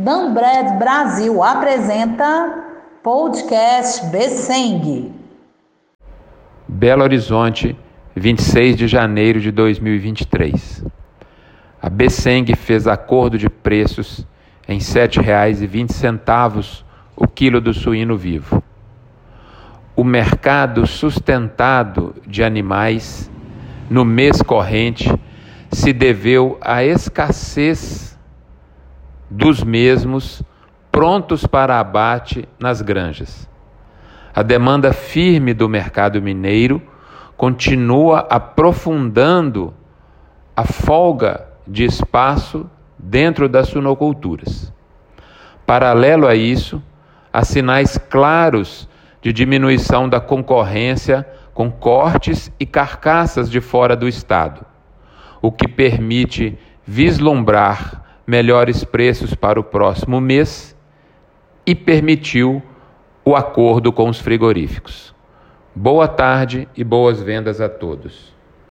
Danbred Brasil apresenta podcast Besseng. Belo Horizonte, 26 de janeiro de 2023. A Besseng fez acordo de preços em R$ 7,20 o quilo do suíno vivo. O mercado sustentado de animais no mês corrente se deveu à escassez dos mesmos prontos para abate nas granjas. A demanda firme do mercado mineiro continua aprofundando a folga de espaço dentro das suinoculturas. Paralelo a isso, há sinais claros de diminuição da concorrência com cortes e carcaças de fora do estado, o que permite vislumbrar melhores preços para o próximo mês e permitiu o acordo com os frigoríficos. Boa tarde e boas vendas a todos.